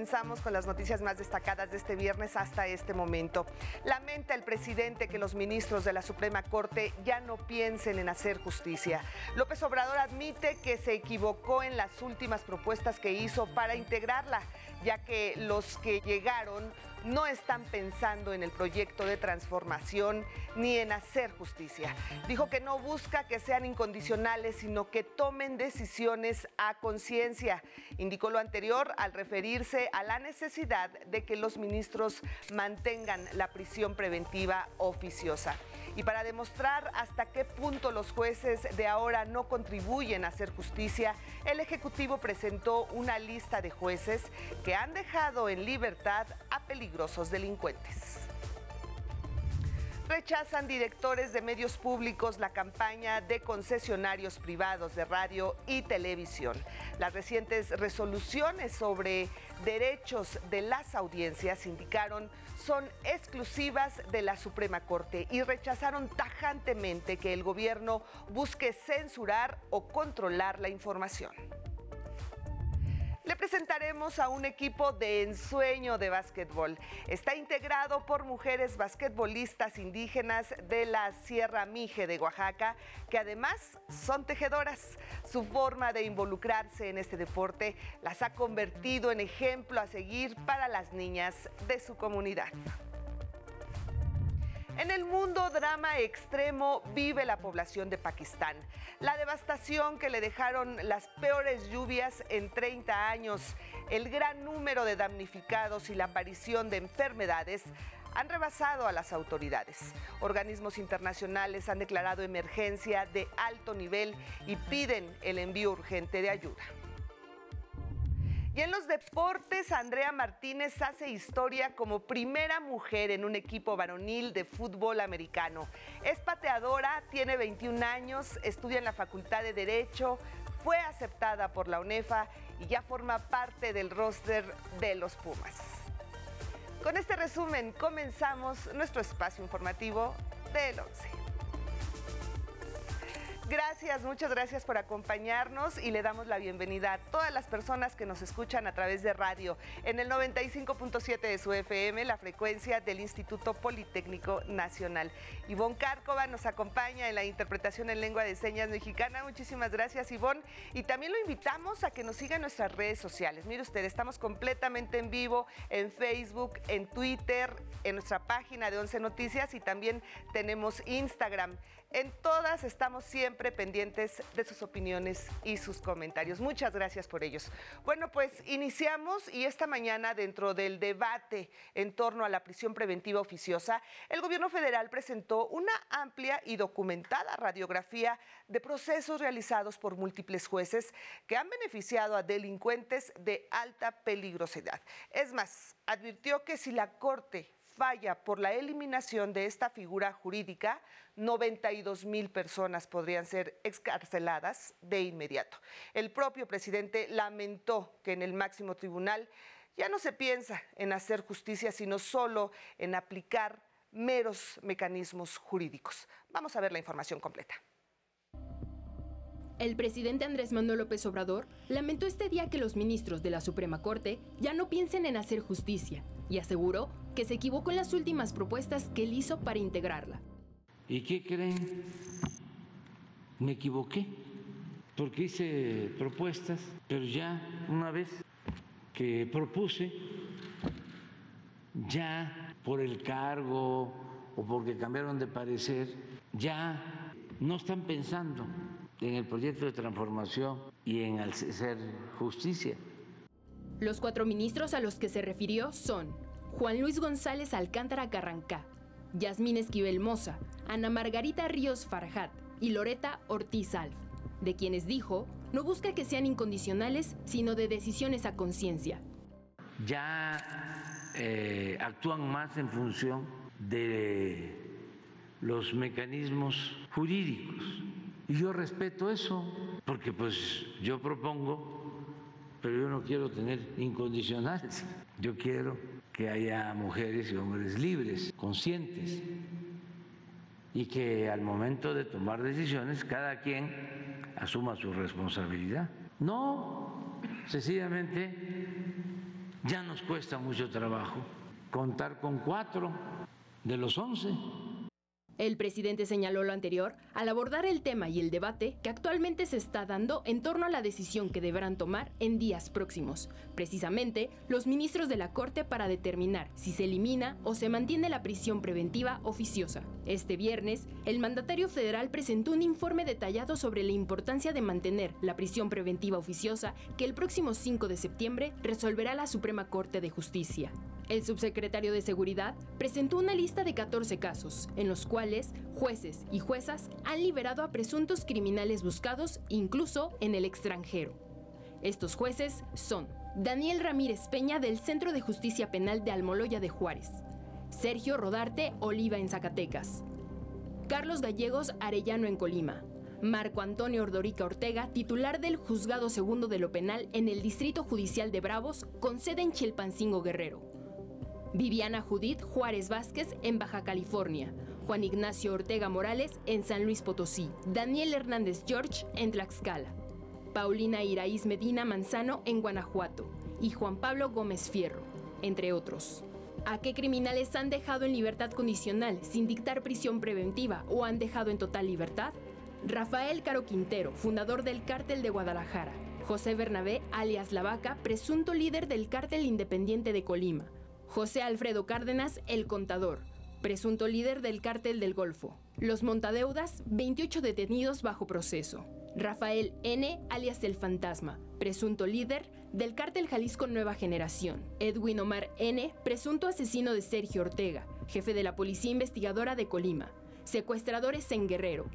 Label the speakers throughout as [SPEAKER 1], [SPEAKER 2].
[SPEAKER 1] comenzamos con las noticias más destacadas de este viernes hasta este momento. Lamenta el presidente que los ministros de la Suprema Corte ya no piensen en hacer justicia. López Obrador admite que se equivocó en las últimas propuestas que hizo para integrarla, ya que los que llegaron no están pensando en el proyecto de transformación ni en hacer justicia. Dijo que no busca que sean incondicionales, sino que tomen decisiones a conciencia. Indicó lo anterior al referirse a la necesidad de que los ministros mantengan la prisión preventiva oficiosa. Y para demostrar hasta qué punto los jueces de ahora no contribuyen a hacer justicia, el Ejecutivo presentó una lista de jueces que han dejado en libertad a peligrosos delincuentes. Rechazan directores de medios públicos la campaña de concesionarios privados de radio y televisión. Las recientes resoluciones sobre derechos de las audiencias indicaron son exclusivas de la Suprema Corte y rechazaron tajantemente que el gobierno busque censurar o controlar la información. Le presentaremos a un equipo de ensueño de básquetbol. Está integrado por mujeres basquetbolistas indígenas de la Sierra Mije de Oaxaca, que además son tejedoras. Su forma de involucrarse en este deporte las ha convertido en ejemplo a seguir para las niñas de su comunidad. En el mundo drama extremo vive la población de Pakistán. La devastación que le dejaron las peores lluvias en 30 años, el gran número de damnificados y la aparición de enfermedades han rebasado a las autoridades. Organismos internacionales han declarado emergencia de alto nivel y piden el envío urgente de ayuda. Y en los deportes, Andrea Martínez hace historia como primera mujer en un equipo varonil de fútbol americano. Es pateadora, tiene 21 años, estudia en la Facultad de Derecho, fue aceptada por la UNEFA y ya forma parte del roster de los Pumas. Con este resumen comenzamos nuestro espacio informativo del 11. Gracias, muchas gracias por acompañarnos y le damos la bienvenida a todas las personas que nos escuchan a través de radio en el 95.7 de su FM, la frecuencia del Instituto Politécnico Nacional. Ivonne Cárcova nos acompaña en la interpretación en lengua de señas mexicana. Muchísimas gracias, Ivonne. Y también lo invitamos a que nos siga en nuestras redes sociales. Mire usted, estamos completamente en vivo en Facebook, en Twitter, en nuestra página de 11 Noticias y también tenemos Instagram. En todas estamos siempre pendientes de sus opiniones y sus comentarios. Muchas gracias por ellos. Bueno, pues iniciamos y esta mañana dentro del debate en torno a la prisión preventiva oficiosa, el gobierno federal presentó una amplia y documentada radiografía de procesos realizados por múltiples jueces que han beneficiado a delincuentes de alta peligrosidad. Es más, advirtió que si la Corte falla por la eliminación de esta figura jurídica, 92 mil personas podrían ser excarceladas de inmediato. El propio presidente lamentó que en el máximo tribunal ya no se piensa en hacer justicia, sino solo en aplicar meros mecanismos jurídicos. Vamos a ver la información completa.
[SPEAKER 2] El presidente Andrés Manuel López Obrador lamentó este día que los ministros de la Suprema Corte ya no piensen en hacer justicia y aseguró que se equivocó en las últimas propuestas que él hizo para integrarla.
[SPEAKER 3] ¿Y qué creen? Me equivoqué, porque hice propuestas, pero ya una vez que propuse, ya por el cargo o porque cambiaron de parecer, ya no están pensando en el proyecto de transformación y en hacer justicia.
[SPEAKER 2] Los cuatro ministros a los que se refirió son Juan Luis González Alcántara Carrancá, Yasmín Esquivel Moza, Ana Margarita Ríos Farjat y Loreta Ortiz Alf, de quienes dijo no busca que sean incondicionales, sino de decisiones a conciencia.
[SPEAKER 3] Ya eh, actúan más en función de los mecanismos jurídicos y yo respeto eso, porque pues yo propongo, pero yo no quiero tener incondicionales. Yo quiero que haya mujeres y hombres libres, conscientes, y que al momento de tomar decisiones cada quien asuma su responsabilidad. No sencillamente Ya nos cuesta mucho trabajo contar con cuatro de los once.
[SPEAKER 2] El presidente señaló lo anterior al abordar el tema y el debate que actualmente se está dando en torno a la decisión que deberán tomar en días próximos, precisamente los ministros de la Corte para determinar si se elimina o se mantiene la prisión preventiva oficiosa. Este viernes, el mandatario federal presentó un informe detallado sobre la importancia de mantener la prisión preventiva oficiosa que el próximo 5 de septiembre resolverá la Suprema Corte de Justicia. El subsecretario de Seguridad presentó una lista de 14 casos, en los cuales jueces y juezas han liberado a presuntos criminales buscados incluso en el extranjero. Estos jueces son Daniel Ramírez Peña del Centro de Justicia Penal de Almoloya de Juárez, Sergio Rodarte Oliva en Zacatecas, Carlos Gallegos Arellano en Colima, Marco Antonio Ordorica Ortega, titular del Juzgado Segundo de lo Penal en el Distrito Judicial de Bravos, con sede en Chilpancingo Guerrero. Viviana Judith Juárez Vázquez en Baja California, Juan Ignacio Ortega Morales en San Luis Potosí, Daniel Hernández George en Tlaxcala, Paulina Iraíz Medina Manzano en Guanajuato y Juan Pablo Gómez Fierro, entre otros. ¿A qué criminales han dejado en libertad condicional sin dictar prisión preventiva o han dejado en total libertad? Rafael Caro Quintero, fundador del Cártel de Guadalajara. José Bernabé, alias La Vaca, presunto líder del Cártel Independiente de Colima. José Alfredo Cárdenas, el contador, presunto líder del cártel del Golfo. Los montadeudas, 28 detenidos bajo proceso. Rafael N., alias el fantasma, presunto líder del cártel Jalisco Nueva Generación. Edwin Omar N., presunto asesino de Sergio Ortega, jefe de la Policía Investigadora de Colima. Secuestradores en Guerrero.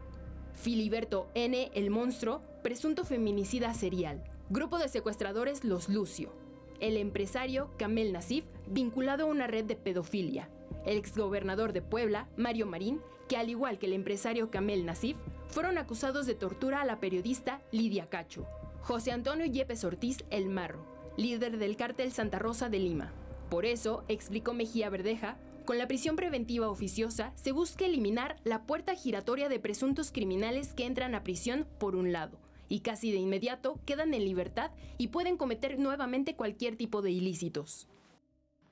[SPEAKER 2] Filiberto N., el monstruo, presunto feminicida serial. Grupo de secuestradores Los Lucio. El empresario Kamel Nasif, vinculado a una red de pedofilia. El exgobernador de Puebla, Mario Marín, que al igual que el empresario Kamel Nasif, fueron acusados de tortura a la periodista Lidia Cacho. José Antonio Yepes Ortiz El Marro, líder del cártel Santa Rosa de Lima. Por eso, explicó Mejía Verdeja, con la prisión preventiva oficiosa se busca eliminar la puerta giratoria de presuntos criminales que entran a prisión por un lado y casi de inmediato quedan en libertad y pueden cometer nuevamente cualquier tipo de ilícitos.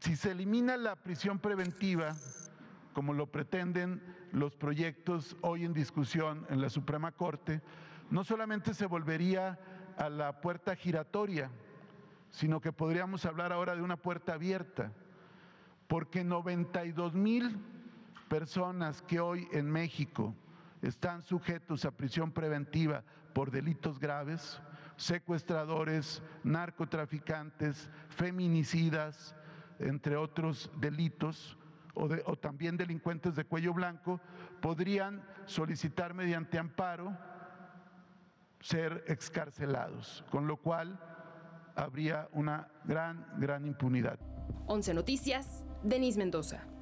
[SPEAKER 4] Si se elimina la prisión preventiva, como lo pretenden los proyectos hoy en discusión en la Suprema Corte, no solamente se volvería a la puerta giratoria, sino que podríamos hablar ahora de una puerta abierta, porque 92 mil personas que hoy en México están sujetos a prisión preventiva por delitos graves, secuestradores, narcotraficantes, feminicidas, entre otros delitos, o, también delincuentes de cuello blanco, podrían solicitar mediante amparo ser excarcelados, con lo cual habría una gran, gran impunidad.
[SPEAKER 2] 11 Noticias, Denis Mendoza.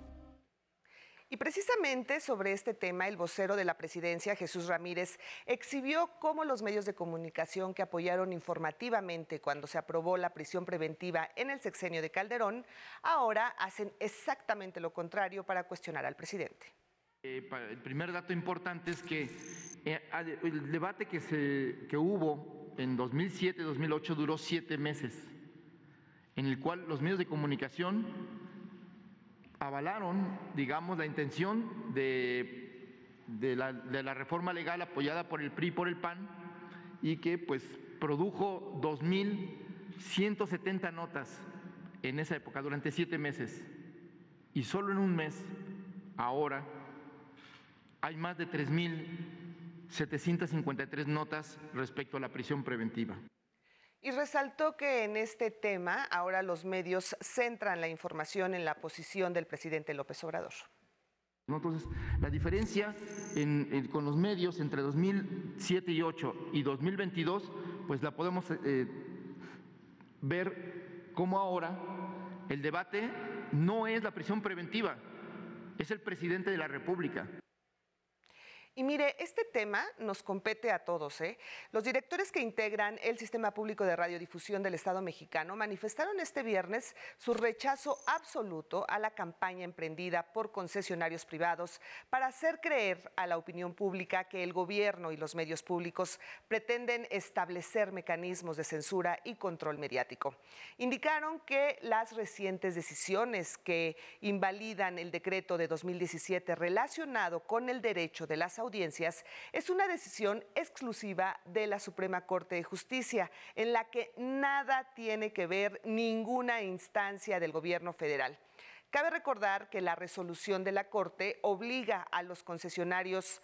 [SPEAKER 1] Y precisamente sobre este tema, el vocero de la presidencia, Jesús Ramírez, exhibió cómo los medios de comunicación que apoyaron informativamente cuando se aprobó la prisión preventiva en el sexenio de Calderón, ahora hacen exactamente lo contrario para cuestionar al presidente.
[SPEAKER 5] Eh, el primer dato importante es que eh, el debate que, se, que hubo en 2007-2008 duró siete meses, en el cual los medios de comunicación avalaron, digamos, la intención de, de, la, de, la, reforma legal apoyada por el PRI y por el PAN y que pues produjo 2.170 notas en esa época, durante siete meses. Y solo en un mes, ahora, hay más de 3.753 notas respecto a la prisión preventiva.
[SPEAKER 1] Y resaltó que en este tema ahora los medios centran la información en la posición del presidente López Obrador.
[SPEAKER 5] Entonces, la diferencia en, con los medios entre 2007 y 8 y 2022, pues la podemos eh, ver como ahora el debate no es la prisión preventiva, es el presidente de la República.
[SPEAKER 1] Y mire, este tema nos compete a todos. ¿eh? Los directores que integran el Sistema Público de Radiodifusión del Estado mexicano manifestaron este viernes su rechazo absoluto a la campaña emprendida por concesionarios privados para hacer creer a la opinión pública que el gobierno y los medios públicos pretenden establecer mecanismos de censura y control mediático. Indicaron que las recientes decisiones que invalidan el decreto de 2017 relacionado con el derecho de las audiencias es una decisión exclusiva de la Suprema Corte de Justicia, en la que nada tiene que ver ninguna instancia del gobierno federal. Cabe recordar que la resolución de la Corte obliga a los concesionarios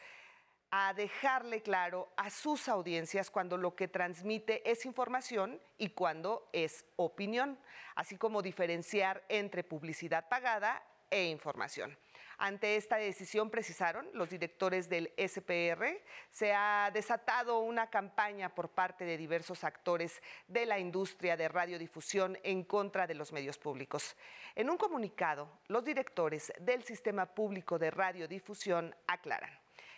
[SPEAKER 1] a dejarle claro a sus audiencias cuando lo que transmite es información y cuando es opinión, así como diferenciar entre publicidad pagada e información. Ante esta decisión, precisaron los directores del SPR, se ha desatado una campaña por parte de diversos actores de la industria de radiodifusión en contra de los medios públicos. En un comunicado, los directores del Sistema Público de Radiodifusión aclaran.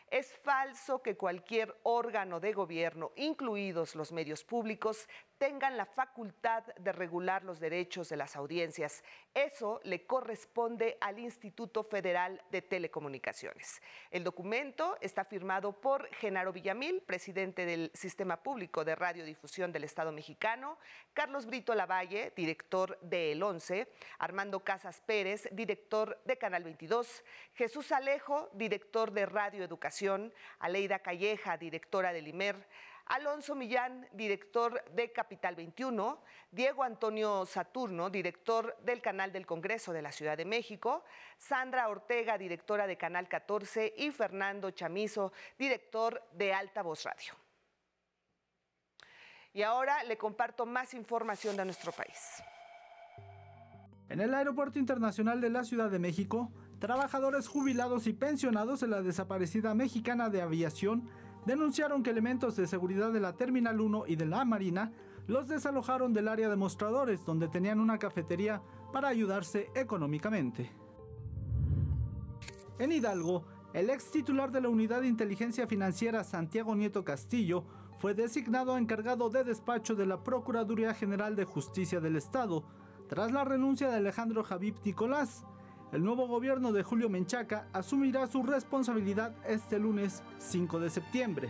[SPEAKER 1] Es falso que cualquier órgano de gobierno, incluidos los medios públicos, tengan la facultad de regular los derechos de las audiencias. Eso le corresponde al Instituto Federal de Telecomunicaciones. El documento está firmado por Genaro Villamil, presidente del Sistema Público de Radiodifusión del Estado mexicano, Carlos Brito Lavalle, director de El 11, Armando Casas Pérez, director de Canal 22, Jesús Alejo, director de Radio Educación, Aleida Calleja, directora del IMER, Alonso Millán, director de Capital 21, Diego Antonio Saturno, director del Canal del Congreso de la Ciudad de México, Sandra Ortega, directora de Canal 14 y Fernando Chamizo, director de Alta Voz Radio. Y ahora le comparto más información de nuestro país.
[SPEAKER 6] En el Aeropuerto Internacional de la Ciudad de México, trabajadores jubilados y pensionados de la desaparecida mexicana de aviación denunciaron que elementos de seguridad de la Terminal 1 y de la Marina los desalojaron del área de mostradores donde tenían una cafetería para ayudarse económicamente. En Hidalgo, el ex titular de la Unidad de Inteligencia Financiera Santiago Nieto Castillo fue designado encargado de despacho de la Procuraduría General de Justicia del Estado, tras la renuncia de Alejandro Javib Nicolás, el nuevo gobierno de Julio Menchaca asumirá su responsabilidad este lunes 5 de septiembre.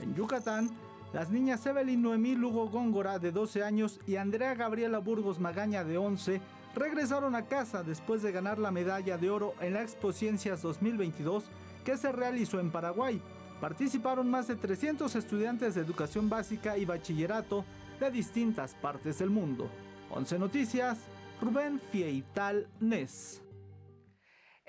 [SPEAKER 6] En Yucatán, las niñas Evelyn Noemí Lugo Góngora de 12 años y Andrea Gabriela Burgos Magaña de 11 regresaron a casa después de ganar la medalla de oro en la Expo Ciencias 2022 que se realizó en Paraguay. Participaron más de 300 estudiantes de educación básica y bachillerato de distintas partes del mundo. 11 Noticias, Rubén Fieital Nes.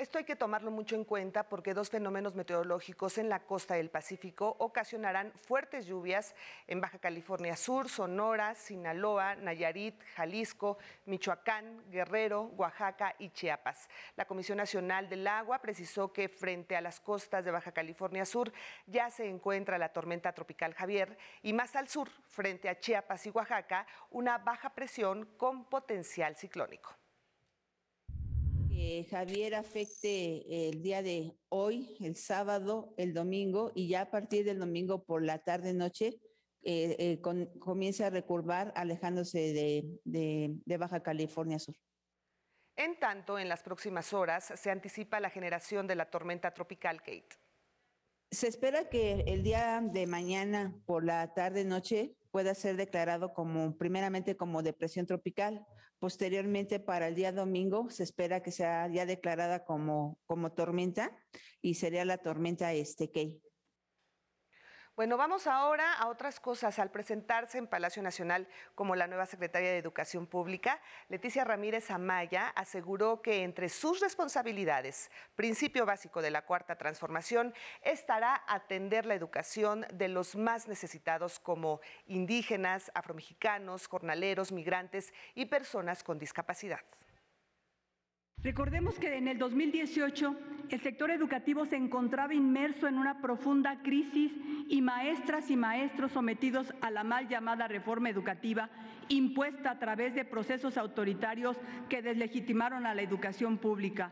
[SPEAKER 1] Esto hay que tomarlo mucho en cuenta porque dos fenómenos meteorológicos en la costa del Pacífico ocasionarán fuertes lluvias en Baja California Sur, Sonora, Sinaloa, Nayarit, Jalisco, Michoacán, Guerrero, Oaxaca y Chiapas. La Comisión Nacional del Agua precisó que frente a las costas de Baja California Sur ya se encuentra la tormenta tropical Javier y más al sur, frente a Chiapas y Oaxaca, una baja presión con potencial ciclónico.
[SPEAKER 7] Javier afecte el día de hoy, el sábado, el domingo y ya a partir del domingo por la tarde noche eh, eh, comienza a recurvar alejándose de, de Baja California Sur.
[SPEAKER 1] En tanto, en las próximas horas se anticipa la generación de la tormenta tropical Kate.
[SPEAKER 7] Se espera que el día de mañana por la tarde noche pueda ser declarado como primeramente como depresión tropical. Posteriormente, para el día domingo, se espera que sea ya declarada como, como tormenta y sería la tormenta este Key.
[SPEAKER 1] Bueno, vamos ahora a otras cosas. Al presentarse en Palacio Nacional como la nueva secretaria de Educación Pública, Leticia Ramírez Amaya aseguró que entre sus responsabilidades, principio básico de la Cuarta Transformación, estará atender la educación de los más necesitados como indígenas, afromexicanos, jornaleros, migrantes y personas con discapacidad.
[SPEAKER 8] Recordemos que en el 2018 el sector educativo se encontraba inmerso en una profunda crisis y maestras y maestros sometidos a la mal llamada reforma educativa impuesta a través de procesos autoritarios que deslegitimaron a la educación pública.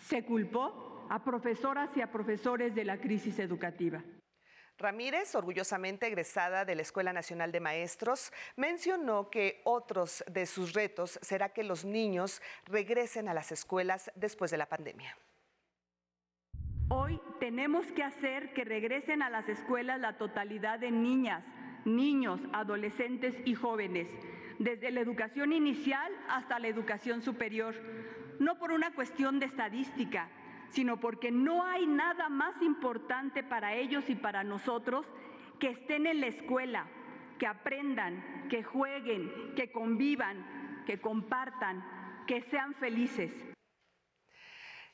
[SPEAKER 8] Se culpó a profesoras y a profesores de la crisis educativa.
[SPEAKER 1] Ramírez, orgullosamente egresada de la Escuela Nacional de Maestros, mencionó que otros de sus retos será que los niños regresen a las escuelas después de la pandemia.
[SPEAKER 8] Hoy tenemos que hacer que regresen a las escuelas la totalidad de niñas, niños, adolescentes y jóvenes, desde la educación inicial hasta la educación superior, no por una cuestión de estadística, sino porque no hay nada más importante para ellos y para nosotros que estén en la escuela, que aprendan, que jueguen, que convivan, que compartan, que sean felices.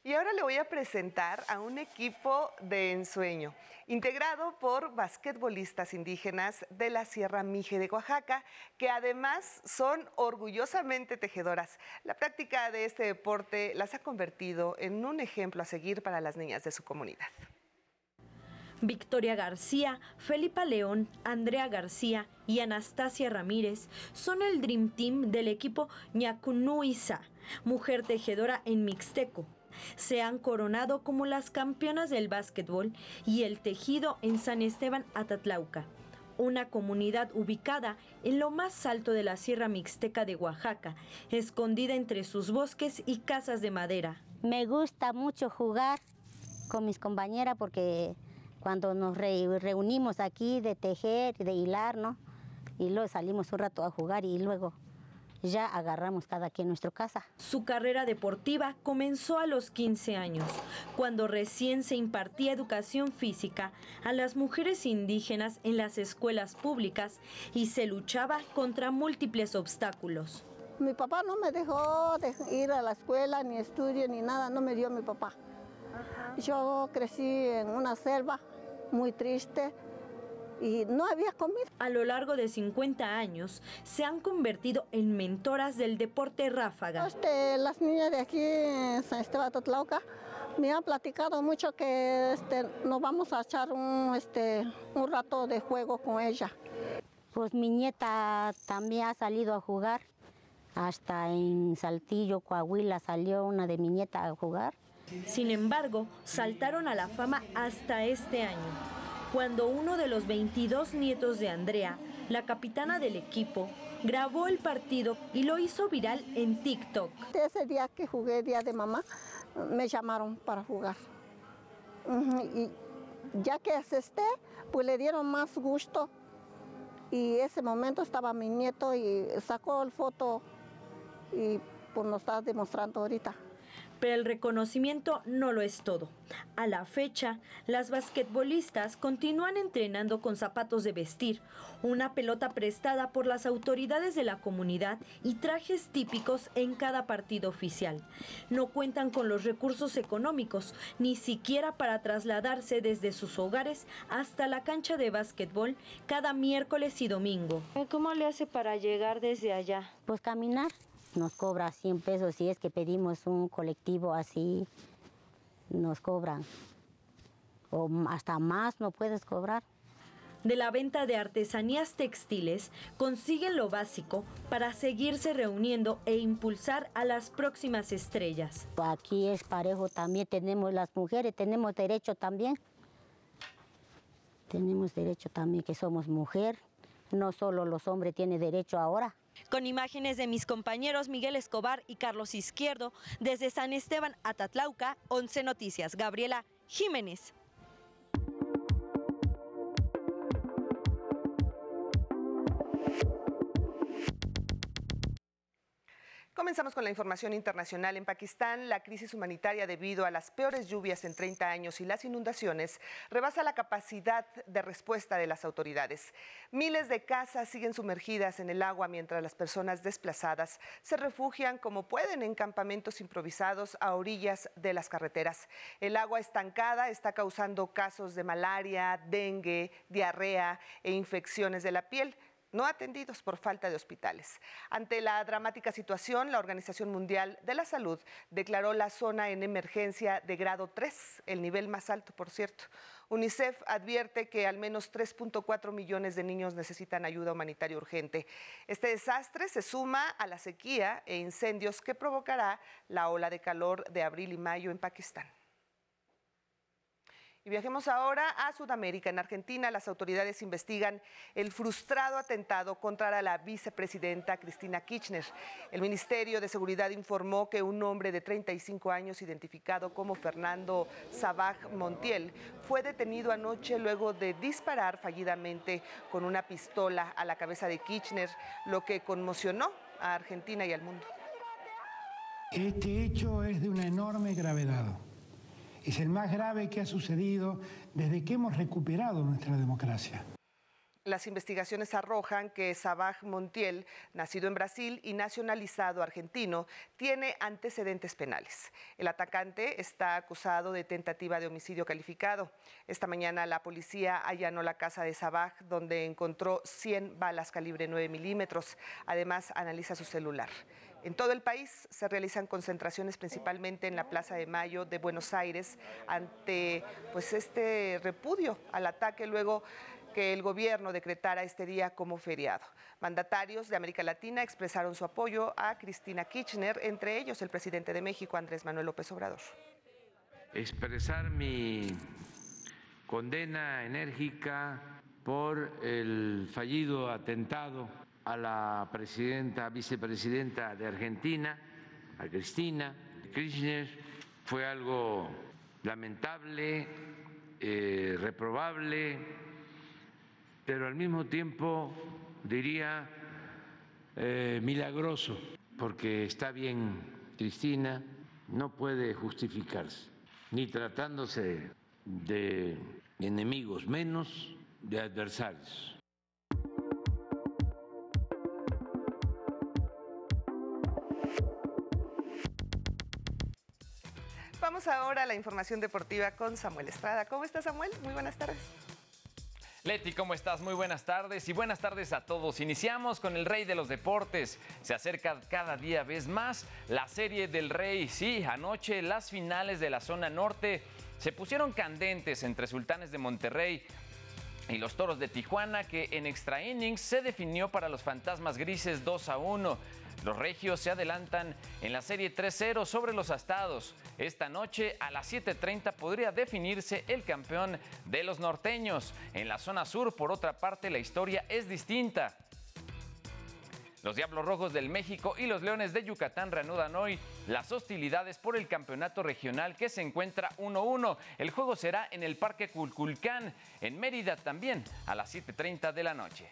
[SPEAKER 1] Y ahora le voy a presentar a un equipo de ensueño, integrado por basquetbolistas indígenas de la Sierra Mije de Oaxaca, que además son orgullosamente tejedoras. La práctica de este deporte las ha convertido en un ejemplo a seguir para las niñas de su comunidad.
[SPEAKER 9] Victoria García, Felipa León, Andrea García y Anastasia Ramírez son el Dream Team del equipo Ñacunuiza, mujer tejedora en Mixteco, se han coronado como las campeonas del básquetbol y el tejido en San Esteban Atatlauca, una comunidad ubicada en lo más alto de la Sierra Mixteca de Oaxaca, escondida entre sus bosques y casas de madera.
[SPEAKER 10] Me gusta mucho jugar con mis compañeras porque cuando nos reunimos aquí de tejer, de hilar, ¿no? Y luego salimos un rato a jugar y luego ya agarramos cada quien nuestra casa.
[SPEAKER 9] Su carrera deportiva comenzó a los 15 años, cuando recién se impartía educación física a las mujeres indígenas en las escuelas públicas y se luchaba contra múltiples obstáculos.
[SPEAKER 11] Mi papá no me dejó ir a la escuela, ni estudio, ni nada, no me dio mi papá. Yo crecí en una selva muy triste, y no había comida.
[SPEAKER 9] A lo largo de 50 años se han convertido en mentoras del deporte ráfaga.
[SPEAKER 11] Este, las niñas de aquí en San Esteban Totlauca me han platicado mucho que este, nos vamos a echar un, este, un rato de juego con ella.
[SPEAKER 10] Pues mi nieta también ha salido a jugar. Hasta en Saltillo, Coahuila, salió una de mi nieta a jugar.
[SPEAKER 9] Sin embargo, saltaron a la fama hasta este año cuando uno de los 22 nietos de Andrea, la capitana del equipo, grabó el partido y lo hizo viral en TikTok.
[SPEAKER 11] Ese día que jugué Día de Mamá, me llamaron para jugar. Y ya que asesté, pues le dieron más gusto. Y ese momento estaba mi nieto y sacó el foto y pues nos está demostrando ahorita.
[SPEAKER 9] Pero el reconocimiento no lo es todo. A la fecha, las basquetbolistas continúan entrenando con zapatos de vestir, una pelota prestada por las autoridades de la comunidad y trajes típicos en cada partido oficial. No cuentan con los recursos económicos, ni siquiera para trasladarse desde sus hogares hasta la cancha de básquetbol cada miércoles y domingo.
[SPEAKER 12] ¿Cómo le hace para llegar desde allá?
[SPEAKER 10] Pues caminar nos cobra 100 pesos si es que pedimos un colectivo así, nos cobran. O hasta más no puedes cobrar.
[SPEAKER 9] De la venta de artesanías textiles consiguen lo básico para seguirse reuniendo e impulsar a las próximas estrellas.
[SPEAKER 10] Aquí es parejo también, tenemos las mujeres, tenemos derecho también. Tenemos derecho también que somos mujer, no solo los hombres tienen derecho ahora.
[SPEAKER 9] Con imágenes de mis compañeros Miguel Escobar y Carlos Izquierdo, desde San Esteban a Tatlauca, 11 Noticias. Gabriela Jiménez.
[SPEAKER 1] Comenzamos con la información internacional. En Pakistán, la crisis humanitaria debido a las peores lluvias en 30 años y las inundaciones rebasa la capacidad de respuesta de las autoridades. Miles de casas siguen sumergidas en el agua mientras las personas desplazadas se refugian como pueden en campamentos improvisados a orillas de las carreteras. El agua estancada está causando casos de malaria, dengue, diarrea e infecciones de la piel no atendidos por falta de hospitales. Ante la dramática situación, la Organización Mundial de la Salud declaró la zona en emergencia de grado 3, el nivel más alto, por cierto. UNICEF advierte que al menos 3.4 millones de niños necesitan ayuda humanitaria urgente. Este desastre se suma a la sequía e incendios que provocará la ola de calor de abril y mayo en Pakistán. Y viajemos ahora a Sudamérica. En Argentina, las autoridades investigan el frustrado atentado contra la vicepresidenta Cristina Kirchner. El Ministerio de Seguridad informó que un hombre de 35 años, identificado como Fernando Sabaj Montiel, fue detenido anoche luego de disparar fallidamente con una pistola a la cabeza de Kirchner, lo que conmocionó a Argentina y al mundo.
[SPEAKER 13] Este hecho es de una enorme gravedad es el más grave que ha sucedido desde que hemos recuperado nuestra democracia.
[SPEAKER 1] Las investigaciones arrojan que Sabaj Montiel, nacido en Brasil y nacionalizado argentino, tiene antecedentes penales. El atacante está acusado de tentativa de homicidio calificado. Esta mañana la policía allanó la casa de Sabaj, donde encontró 100 balas calibre 9 milímetros. Además, analiza su celular. En todo el país se realizan concentraciones principalmente en la Plaza de Mayo de Buenos Aires ante pues este repudio al ataque luego que el gobierno decretara este día como feriado. Mandatarios de América Latina expresaron su apoyo a Cristina Kirchner, entre ellos el presidente de México, Andrés Manuel López Obrador.
[SPEAKER 3] Expresar mi condena enérgica por el fallido atentado a la presidenta, vicepresidenta de Argentina, a Cristina Kirchner. Fue algo lamentable, eh, reprobable, pero al mismo tiempo diría eh, milagroso, porque está bien Cristina, no puede justificarse, ni tratándose de enemigos, menos de adversarios.
[SPEAKER 1] Vamos ahora a la información deportiva con Samuel Estrada. ¿Cómo está Samuel? Muy buenas tardes.
[SPEAKER 14] Leti, ¿cómo estás? Muy buenas tardes y buenas tardes a todos. Iniciamos con el Rey de los Deportes. Se acerca cada día vez más la Serie del Rey. Sí, anoche las finales de la zona norte se pusieron candentes entre Sultanes de Monterrey y los Toros de Tijuana, que en extra innings se definió para los Fantasmas Grises 2 a 1. Los regios se adelantan en la serie 3-0 sobre los astados. Esta noche a las 7.30 podría definirse el campeón de los norteños. En la zona sur, por otra parte, la historia es distinta. Los Diablos Rojos del México y los Leones de Yucatán reanudan hoy las hostilidades por el campeonato regional que se encuentra 1-1. El juego será en el Parque Culculcán, en Mérida también, a las 7.30 de la noche.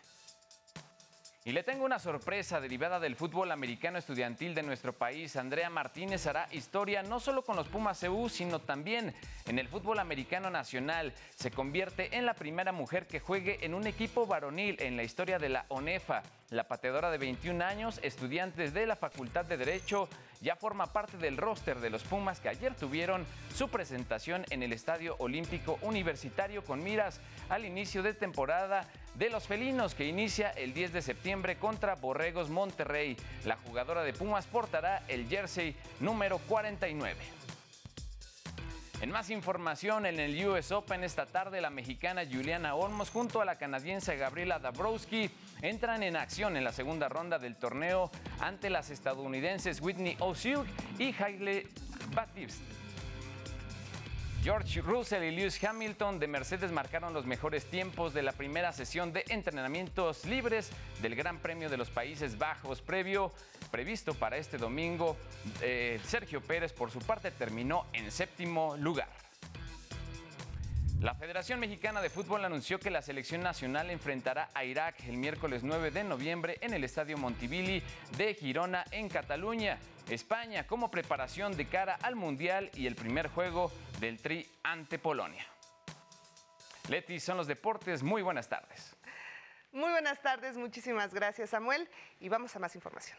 [SPEAKER 14] Y le tengo una sorpresa derivada del fútbol americano estudiantil de nuestro país. Andrea Martínez hará historia no solo con los Pumas EU, sino también en el fútbol americano nacional. Se convierte en la primera mujer que juegue en un equipo varonil en la historia de la ONEFA. La pateadora de 21 años, estudiante de la Facultad de Derecho, ya forma parte del roster de los Pumas que ayer tuvieron su presentación en el Estadio Olímpico Universitario con miras al inicio de temporada de los felinos que inicia el 10 de septiembre contra Borregos Monterrey. La jugadora de Pumas portará el jersey número 49. En más información, en el US Open esta tarde, la mexicana Juliana Olmos junto a la canadiense Gabriela Dabrowski entran en acción en la segunda ronda del torneo ante las estadounidenses Whitney O'Siuk y Hailey Batiste. George Russell y Lewis Hamilton de Mercedes marcaron los mejores tiempos de la primera sesión de entrenamientos libres del Gran Premio de los Países Bajos previo previsto para este domingo. Eh, Sergio Pérez por su parte terminó en séptimo lugar. La Federación Mexicana de Fútbol anunció que la selección nacional enfrentará a Irak el miércoles 9 de noviembre en el Estadio Montivilli de Girona, en Cataluña, España, como preparación de cara al Mundial y el primer juego del Tri ante Polonia. Leti, son los deportes. Muy buenas tardes.
[SPEAKER 1] Muy buenas tardes, muchísimas gracias Samuel y vamos a más información.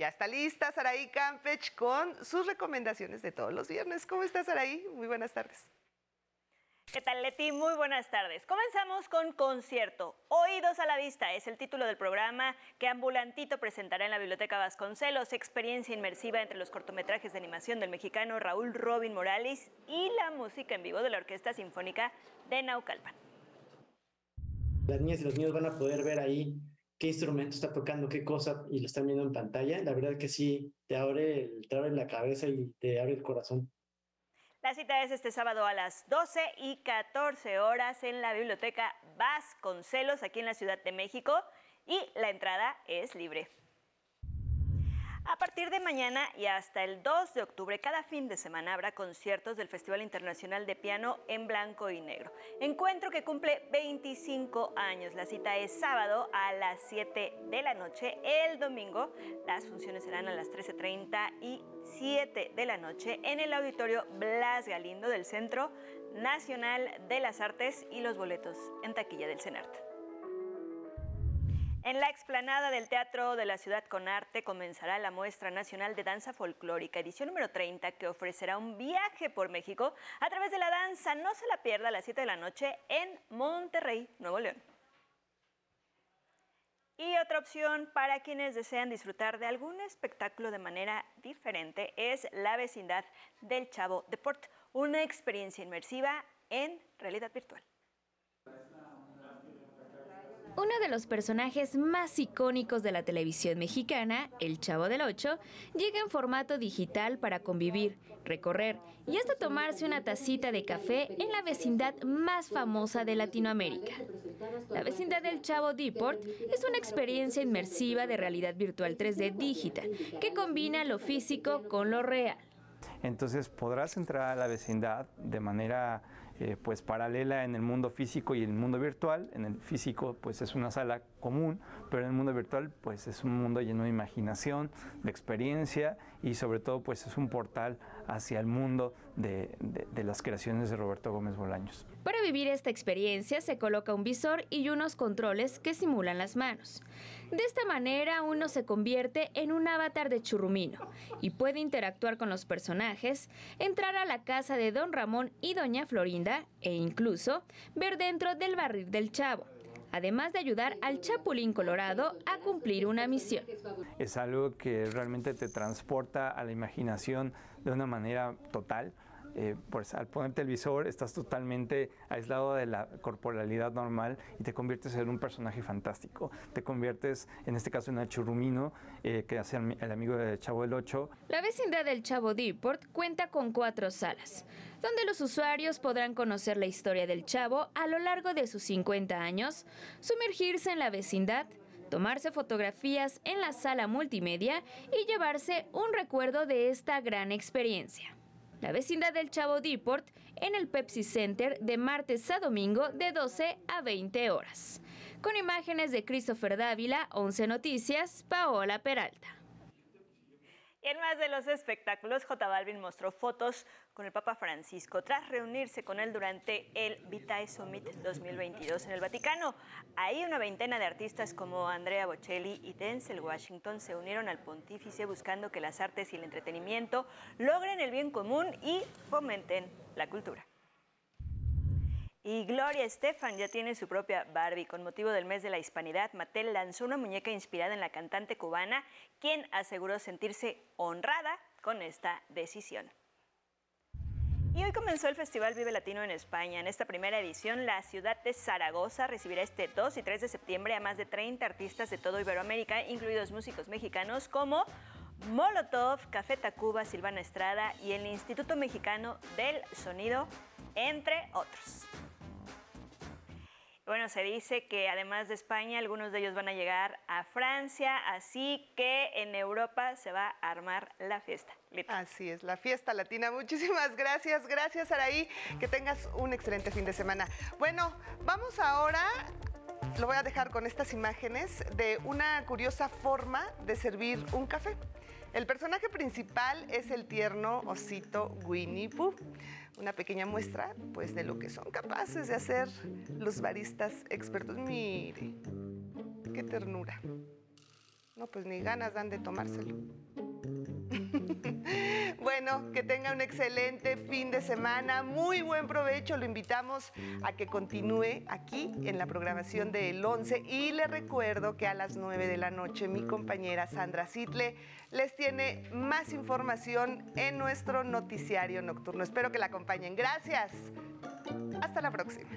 [SPEAKER 1] Ya está lista Saraí Campech con sus recomendaciones de todos los viernes. ¿Cómo estás, Saraí? Muy buenas tardes.
[SPEAKER 15] ¿Qué tal, Leti? Muy buenas tardes. Comenzamos con concierto. Oídos a la vista es el título del programa que Ambulantito presentará en la Biblioteca Vasconcelos, experiencia inmersiva entre los cortometrajes de animación del mexicano Raúl Robin Morales y la música en vivo de la Orquesta Sinfónica de Naucalpan.
[SPEAKER 16] Las niñas y los niños van a poder ver ahí qué instrumento está tocando, qué cosa, y lo están viendo en pantalla, la verdad que sí, te abre, te abre la cabeza y te abre el corazón.
[SPEAKER 15] La cita es este sábado a las 12 y 14 horas en la Biblioteca Vasconcelos, aquí en la Ciudad de México, y la entrada es libre. A partir de mañana y hasta el 2 de octubre, cada fin de semana habrá conciertos del Festival Internacional de Piano en Blanco y Negro. Encuentro que cumple 25 años. La cita es sábado a las 7 de la noche. El domingo las funciones serán a las 13.30 y 7 de la noche en el auditorio Blas Galindo del Centro Nacional de las Artes y los boletos en taquilla del CENART. En la explanada del Teatro de la Ciudad con Arte comenzará la muestra nacional de danza folclórica, edición número 30, que ofrecerá un viaje por México a través de la danza. No se la pierda a las 7 de la noche en Monterrey, Nuevo León. Y otra opción para quienes desean disfrutar de algún espectáculo de manera diferente es la vecindad del Chavo Deport, una experiencia inmersiva en realidad virtual.
[SPEAKER 17] Uno de los personajes más icónicos de la televisión mexicana, el Chavo del Ocho, llega en formato digital para convivir, recorrer y hasta tomarse una tacita de café en la vecindad más famosa de Latinoamérica. La vecindad del Chavo Deport es una experiencia inmersiva de realidad virtual 3D digital que combina lo físico con lo real.
[SPEAKER 18] Entonces podrás entrar a la vecindad de manera eh, pues paralela en el mundo físico y el mundo virtual. En el físico pues es una sala común, pero en el mundo virtual pues es un mundo lleno de imaginación, de experiencia y sobre todo pues es un portal hacia el mundo de, de las creaciones de Roberto Gómez Bolaños.
[SPEAKER 17] Para vivir esta experiencia se coloca un visor y unos controles que simulan las manos. De esta manera uno se convierte en un avatar de churrumino y puede interactuar con los personajes, entrar a la casa de don Ramón y doña Florinda e incluso ver dentro del barril del chavo además de ayudar al Chapulín Colorado a cumplir una misión.
[SPEAKER 18] Es algo que realmente te transporta a la imaginación de una manera total eh, pues al ponerte el visor estás totalmente aislado de la corporalidad normal y te conviertes en un personaje fantástico. Te conviertes, en este caso, en el churrumino, eh, que hace el amigo del Chavo del Ocho.
[SPEAKER 17] La vecindad del Chavo Deport cuenta con cuatro salas, donde los usuarios podrán conocer la historia del Chavo a lo largo de sus 50 años, sumergirse en la vecindad, tomarse fotografías en la sala multimedia y llevarse un recuerdo de esta gran experiencia la vecindad del Chavo Deport, en el Pepsi Center de martes a domingo de 12 a 20 horas. Con imágenes de Christopher Dávila, 11 Noticias, Paola Peralta.
[SPEAKER 15] En más de los espectáculos, J Balvin mostró fotos con el Papa Francisco tras reunirse con él durante el Vitae Summit 2022 en el Vaticano. Ahí una veintena de artistas como Andrea Bocelli y Denzel Washington se unieron al pontífice buscando que las artes y el entretenimiento logren el bien común y fomenten la cultura. Y Gloria Estefan ya tiene su propia Barbie. Con motivo del mes de la hispanidad, Mattel lanzó una muñeca inspirada en la cantante cubana, quien aseguró sentirse honrada con esta decisión. Y hoy comenzó el Festival Vive Latino en España. En esta primera edición, la ciudad de Zaragoza recibirá este 2 y 3 de septiembre a más de 30 artistas de todo Iberoamérica, incluidos músicos mexicanos como Molotov, Café Tacuba, Silvana Estrada y el Instituto Mexicano del Sonido, entre otros. Bueno, se dice que además de España, algunos de ellos van a llegar a Francia, así que en Europa se va a armar la fiesta.
[SPEAKER 1] Así es, la fiesta latina. Muchísimas gracias, gracias Araí, que tengas un excelente fin de semana. Bueno, vamos ahora lo voy a dejar con estas imágenes de una curiosa forma de servir un café. El personaje principal es el tierno osito Winnie Pooh una pequeña muestra pues de lo que son capaces de hacer los baristas expertos. Mire, qué ternura. No, pues ni ganas dan de tomárselo. Bueno, que tenga un excelente fin de semana, muy buen provecho. Lo invitamos a que continúe aquí en la programación del 11 y le recuerdo que a las 9 de la noche mi compañera Sandra Sitle les tiene más información en nuestro noticiario nocturno. Espero que la acompañen. Gracias. Hasta la próxima.